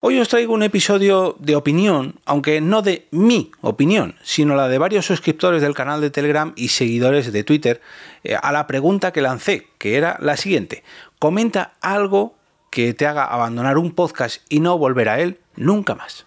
Hoy os traigo un episodio de opinión, aunque no de mi opinión, sino la de varios suscriptores del canal de Telegram y seguidores de Twitter eh, a la pregunta que lancé, que era la siguiente. Comenta algo que te haga abandonar un podcast y no volver a él nunca más.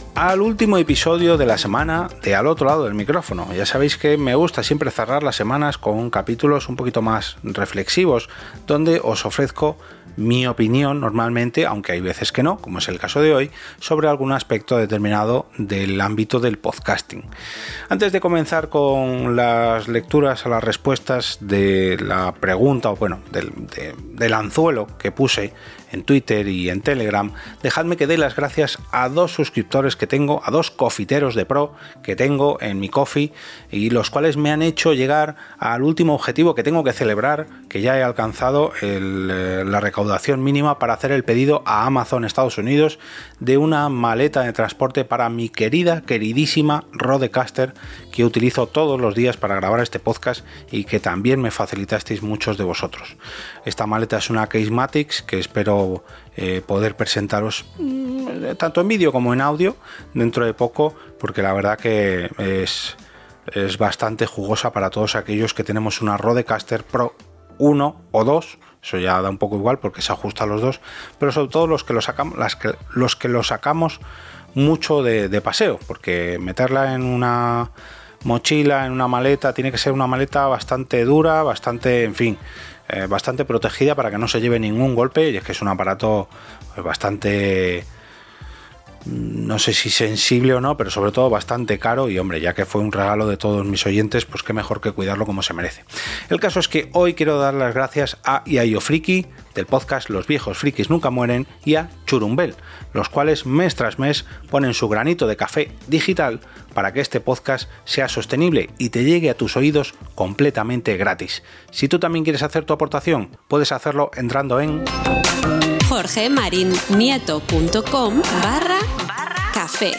al último episodio de la semana de Al otro lado del micrófono. Ya sabéis que me gusta siempre cerrar las semanas con capítulos un poquito más reflexivos, donde os ofrezco mi opinión normalmente, aunque hay veces que no, como es el caso de hoy, sobre algún aspecto determinado del ámbito del podcasting. Antes de comenzar con las lecturas a las respuestas de la pregunta, o bueno, del, del anzuelo que puse en Twitter y en Telegram, dejadme que dé las gracias a dos suscriptores que tengo, a dos cofiteros de pro que tengo en mi coffee y los cuales me han hecho llegar al último objetivo que tengo que celebrar, que ya he alcanzado eh, la recaudación mínima para hacer el pedido a Amazon Estados Unidos de una maleta de transporte para mi querida, queridísima Rodecaster que utilizo todos los días para grabar este podcast y que también me facilitasteis muchos de vosotros. Esta maleta es una Casematics que espero eh, poder presentaros mm, tanto en vídeo como en audio dentro de poco, porque la verdad que es, es bastante jugosa para todos aquellos que tenemos una Rodecaster Pro 1 o 2 eso ya da un poco igual porque se ajusta a los dos, pero sobre todo los que lo sacamos, que, los sacamos mucho de, paseo, porque meterla en una mochila, en una maleta, tiene que ser una maleta bastante dura, bastante, en fin, eh, bastante protegida para que no se lleve ningún golpe y es que es un aparato pues, bastante mm, no sé si sensible o no, pero sobre todo bastante caro y hombre, ya que fue un regalo de todos mis oyentes, pues qué mejor que cuidarlo como se merece. El caso es que hoy quiero dar las gracias a Iayo Friki del podcast Los viejos frikis nunca mueren y a Churumbel, los cuales mes tras mes ponen su granito de café digital para que este podcast sea sostenible y te llegue a tus oídos completamente gratis. Si tú también quieres hacer tu aportación, puedes hacerlo entrando en jorgemarinieto.com barra café.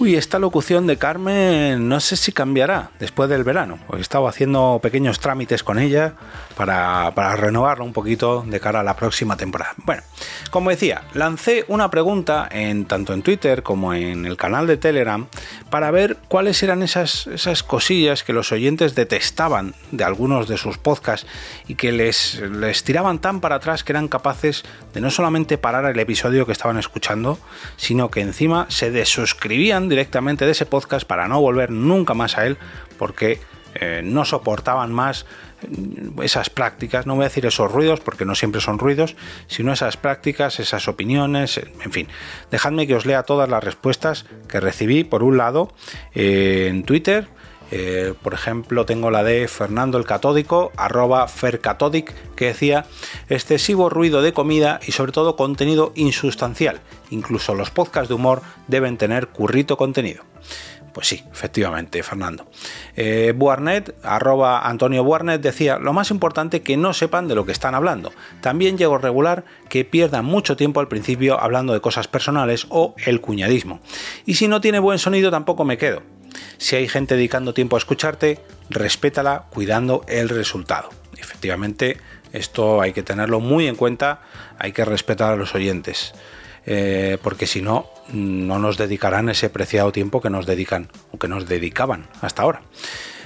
Uy, esta locución de Carmen no sé si cambiará después del verano. He estado haciendo pequeños trámites con ella para, para renovarlo un poquito de cara a la próxima temporada. Bueno, como decía, lancé una pregunta en tanto en Twitter como en el canal de Telegram para ver cuáles eran esas, cosillas que los oyentes detestaban de algunos de sus podcasts y que les tiraban tan para atrás que eran capaces de no solamente parar el episodio que estaban escuchando, sino que encima se desuscribían directamente de ese podcast para no volver nunca más a él porque eh, no soportaban más mm, esas prácticas, no voy a decir esos ruidos porque no siempre son ruidos, sino esas prácticas, esas opiniones, en fin. Dejadme que os lea todas las respuestas que recibí, por un lado, eh, en Twitter, eh, por ejemplo, tengo la de Fernando el Catódico, arroba Fercatodic, que decía excesivo ruido de comida y sobre todo contenido insustancial. Incluso los podcasts de humor deben tener currito contenido. Pues sí, efectivamente, Fernando. Eh, Buarnet, arroba Antonio Buarnet, decía, lo más importante que no sepan de lo que están hablando. También llego regular que pierdan mucho tiempo al principio hablando de cosas personales o el cuñadismo. Y si no tiene buen sonido tampoco me quedo. Si hay gente dedicando tiempo a escucharte, respétala cuidando el resultado. Efectivamente, esto hay que tenerlo muy en cuenta, hay que respetar a los oyentes. Eh, porque si no, no nos dedicarán ese preciado tiempo que nos dedican o que nos dedicaban hasta ahora.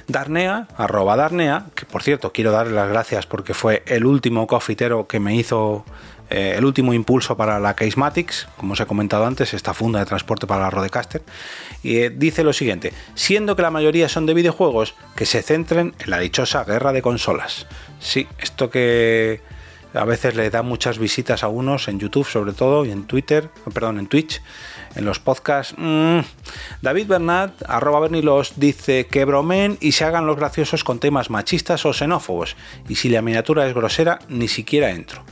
Darnea, arroba Darnea, que por cierto quiero darle las gracias porque fue el último cofitero que me hizo eh, el último impulso para la Casematics, como os he comentado antes, esta funda de transporte para la Rodecaster, y eh, dice lo siguiente, siendo que la mayoría son de videojuegos, que se centren en la dichosa guerra de consolas. Sí, esto que a veces le da muchas visitas a unos en YouTube sobre todo y en Twitter, perdón, en Twitch, en los podcasts. Mm, David Bernat, arroba Bernilos, dice que bromen y se hagan los graciosos con temas machistas o xenófobos. Y si la miniatura es grosera, ni siquiera entro.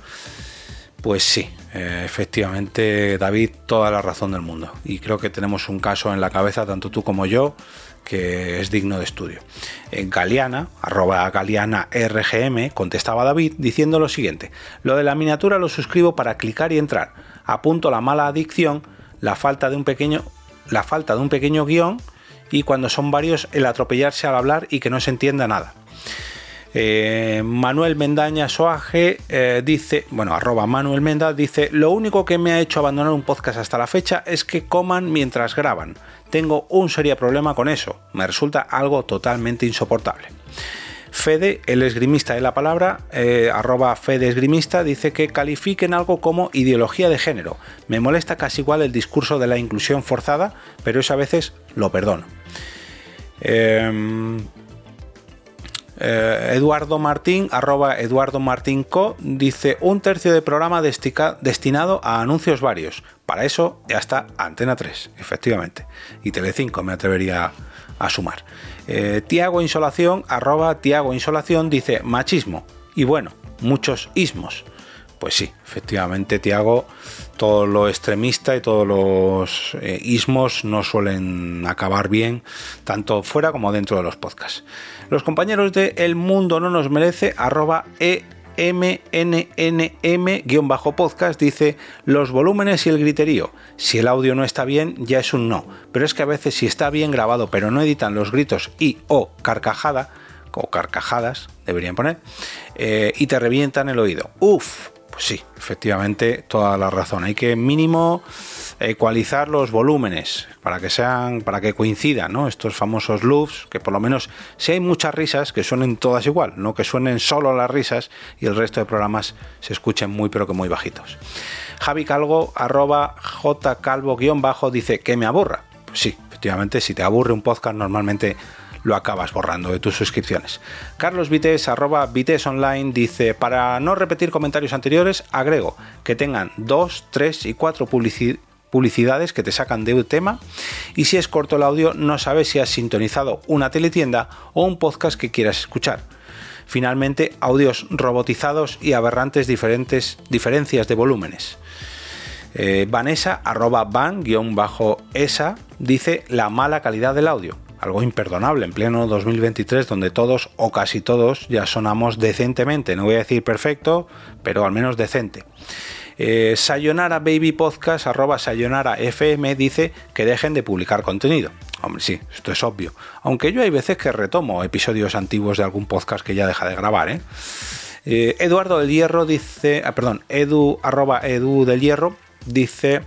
Pues sí, eh, efectivamente, David, toda la razón del mundo. Y creo que tenemos un caso en la cabeza, tanto tú como yo, que es digno de estudio. En Galeana, arroba Galeana RGM, contestaba David diciendo lo siguiente: Lo de la miniatura lo suscribo para clicar y entrar. Apunto la mala adicción, la falta de un pequeño, la falta de un pequeño guion y cuando son varios el atropellarse al hablar y que no se entienda nada. Eh, Manuel Mendaña Soaje eh, dice, bueno, arroba Manuel Menda dice, lo único que me ha hecho abandonar un podcast hasta la fecha es que coman mientras graban. Tengo un serio problema con eso. Me resulta algo totalmente insoportable. Fede, el esgrimista de la palabra, eh, arroba Fede esgrimista, dice que califiquen algo como ideología de género. Me molesta casi igual el discurso de la inclusión forzada, pero eso a veces lo perdono. Em, eh, Eduardo Martín, arroba Eduardo Martín Co, dice un tercio de programa destinado a anuncios varios. Para eso ya está Antena 3, efectivamente. Y Telecinco me atrevería a sumar. Eh, Tiago Insolación, arroba Tiago Insolación, dice machismo. Y bueno, muchos ismos. Pues sí, efectivamente, Tiago, todo lo extremista y todos los eh, ismos no suelen acabar bien, tanto fuera como dentro de los podcasts. Los compañeros de El Mundo No Nos Merece, arroba EMNNM-podcast, dice los volúmenes y el griterío. Si el audio no está bien, ya es un no. Pero es que a veces si está bien grabado, pero no editan los gritos y o carcajada, o carcajadas, deberían poner, eh, y te revientan el oído. Uf, pues sí, efectivamente, toda la razón. Hay que mínimo ecualizar los volúmenes para que sean, para que coincidan, ¿no? Estos famosos loops, que por lo menos si hay muchas risas, que suenen todas igual, no que suenen solo las risas y el resto de programas se escuchen muy pero que muy bajitos. Javi Calvo, arroba jcalvo guion bajo, dice que me aburra. Pues sí, si te aburre un podcast normalmente lo acabas borrando de tus suscripciones. Carlos Vites, arroba Vites Online, dice, para no repetir comentarios anteriores, agrego que tengan dos, tres y cuatro publicidades que te sacan de un tema y si es corto el audio no sabes si has sintonizado una teletienda o un podcast que quieras escuchar. Finalmente, audios robotizados y aberrantes diferentes diferencias de volúmenes. Eh, Vanessa, arroba van-esa, dice la mala calidad del audio algo imperdonable en pleno 2023 donde todos o casi todos ya sonamos decentemente, no voy a decir perfecto, pero al menos decente. Eh, Sayonara Baby Podcast, arroba Sayonara FM, dice que dejen de publicar contenido. Hombre, sí, esto es obvio. Aunque yo hay veces que retomo episodios antiguos de algún podcast que ya deja de grabar, ¿eh? eh Eduardo del Hierro dice, ah, perdón, edu, arroba edu del Hierro dice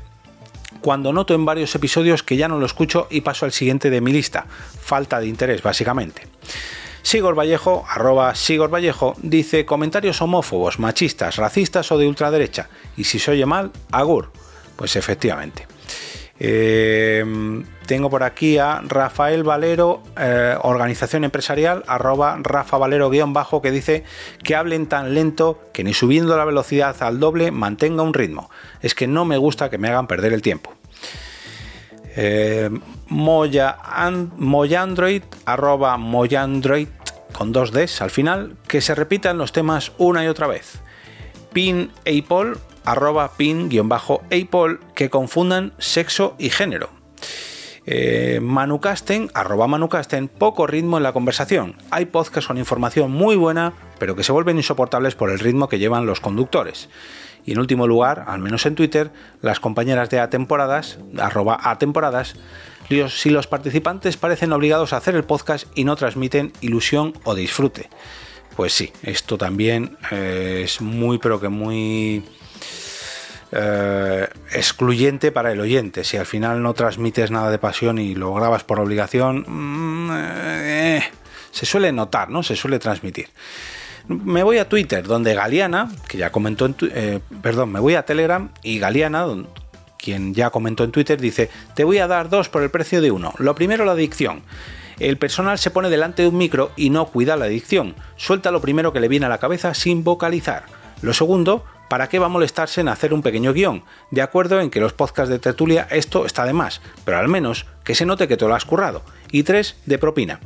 cuando noto en varios episodios que ya no lo escucho y paso al siguiente de mi lista. Falta de interés, básicamente. Sigor Vallejo, arroba Sigor Vallejo, dice comentarios homófobos, machistas, racistas o de ultraderecha. Y si se oye mal, agur. Pues efectivamente. Em, tengo por aquí a Rafael Valero, eh, organización empresarial, arroba Rafa Valero guion bajo, que dice que hablen tan lento que ni subiendo la velocidad al doble mantenga un ritmo. Es que no me gusta que me hagan perder el tiempo. Eh, Moya, Moyandroid, arroba Moyandroid con dos Ds al final, que se repitan los temas una y otra vez. Pin Apple, arroba pin-apol que confundan sexo y género. Eh, Manucasten, arroba Manucasten, poco ritmo en la conversación. Hay podcasts con información muy buena, pero que se vuelven insoportables por el ritmo que llevan los conductores. Y en último lugar, al menos en Twitter, las compañeras de A temporadas, arroba A temporadas, si los participantes parecen obligados a hacer el podcast y no transmiten ilusión o disfrute. Pues sí, esto también eh, es muy, pero que muy eh, excluyente para el oyente. Si al final no transmites nada de pasión y lo grabas por obligación, mm, eh, se suele notar, ¿no? Se suele transmitir. Me voy a Twitter, donde Galeana, que ya comentó en eh, perdón, me voy a Telegram y Galeana, quien ya comentó en Twitter, dice, te voy a dar dos por el precio de uno. Lo primero, la adicción. El personal se pone delante de un micro y no cuida la adicción. Suelta lo primero que le viene a la cabeza sin vocalizar. Lo segundo, ¿Para qué va a molestarse en hacer un pequeño guion? De acuerdo en que los podcasts de tertulia esto está de más, pero al menos que se note que te lo has currado. Y tres, de propina.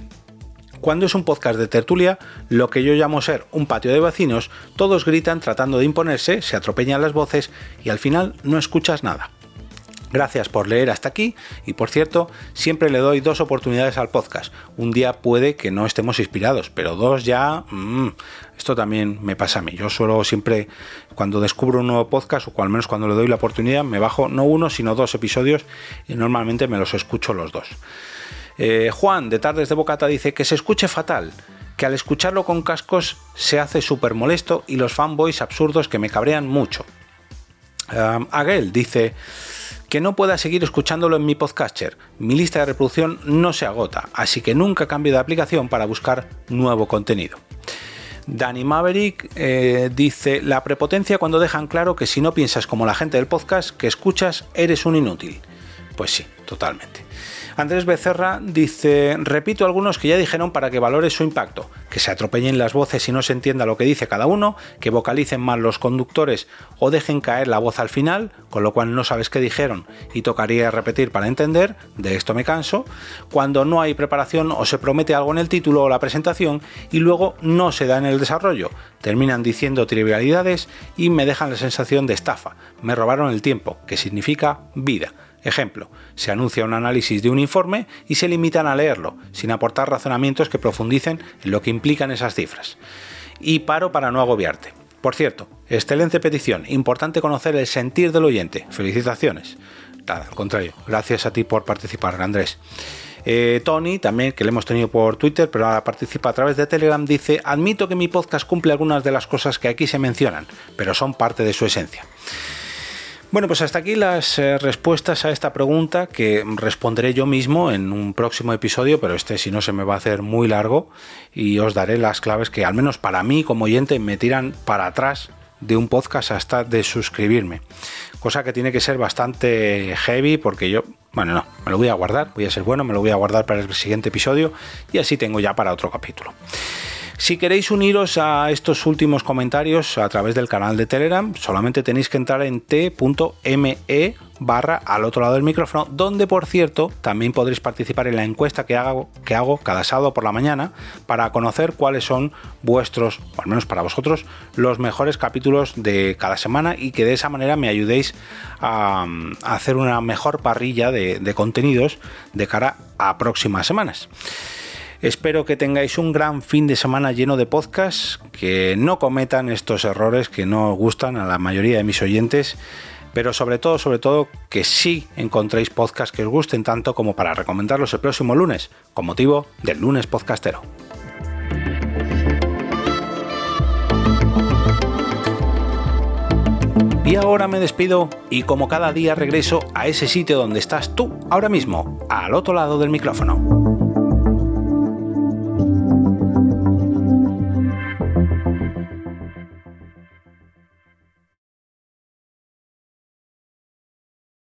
Cuando es un podcast de tertulia, lo que yo llamo ser un patio de vecinos, todos gritan tratando de imponerse, se atropellan las voces y al final no escuchas nada. Gracias por leer hasta aquí y por cierto, siempre le doy dos oportunidades al podcast. Un día puede que no estemos inspirados, pero dos ya... Mmm, esto también me pasa a mí. Yo suelo siempre, cuando descubro un nuevo podcast o al menos cuando le doy la oportunidad, me bajo no uno, sino dos episodios y normalmente me los escucho los dos. Eh, Juan, de Tardes de Bocata, dice que se escuche fatal que al escucharlo con cascos se hace súper molesto y los fanboys absurdos que me cabrean mucho. Aguel dice que no pueda seguir escuchándolo en mi podcatcher. Mi lista de reproducción no se agota, así que nunca cambio de aplicación para buscar nuevo contenido. Danny Maverick eh, dice la prepotencia cuando dejan claro que si no piensas como la gente del podcast que escuchas eres un inútil. Pues sí, totalmente. Andrés Becerra dice, repito algunos que ya dijeron para que valores su impacto, que se atropellen las voces y no se entienda lo que dice cada uno, que vocalicen mal los conductores o dejen caer la voz al final, con lo cual no sabes qué dijeron y tocaría repetir para entender, de esto me canso, cuando no hay preparación o se promete algo en el título o la presentación y luego no se da en el desarrollo, terminan diciendo trivialidades y me dejan la sensación de estafa, me robaron el tiempo, que significa vida Ejemplo, se anuncia un análisis de un informe y se limitan a leerlo, sin aportar razonamientos que profundicen en lo que implican esas cifras. Y paro para no agobiarte. Por cierto, excelente petición, importante conocer el sentir del oyente. Felicitaciones. Nada, al contrario, gracias a ti por participar, Andrés. Eh, Tony, también, que le hemos tenido por Twitter, pero ahora participa a través de Telegram, dice, admito que mi podcast cumple algunas de las cosas que aquí se mencionan, pero son parte de su esencia. Bueno, pues hasta aquí las eh, respuestas a esta pregunta que responderé yo mismo en un próximo episodio, pero este si no se me va a hacer muy largo y os daré las claves que al menos para mí como oyente me tiran para atrás de un podcast hasta de suscribirme. Cosa que tiene que ser bastante heavy porque yo, bueno, no, me lo voy a guardar, voy a ser bueno, me lo voy a guardar para el siguiente episodio y así tengo ya para otro capítulo. Si queréis uniros a estos últimos comentarios a través del canal de Telegram, solamente tenéis que entrar en t.me barra al otro lado del micrófono, donde por cierto también podréis participar en la encuesta que hago, que hago cada sábado por la mañana para conocer cuáles son vuestros, o al menos para vosotros, los mejores capítulos de cada semana y que de esa manera me ayudéis a, hacer una mejor parrilla de contenidos de cara a próximas semanas. Espero que tengáis un gran fin de semana lleno de podcasts, que no cometan estos errores que no gustan a la mayoría de mis oyentes, pero sobre todo, sobre todo, que sí encontréis podcasts que os gusten tanto como para recomendarlos el próximo lunes, con motivo del lunes podcastero. Y ahora me despido y como cada día regreso a ese sitio donde estás tú ahora mismo, al otro lado del micrófono.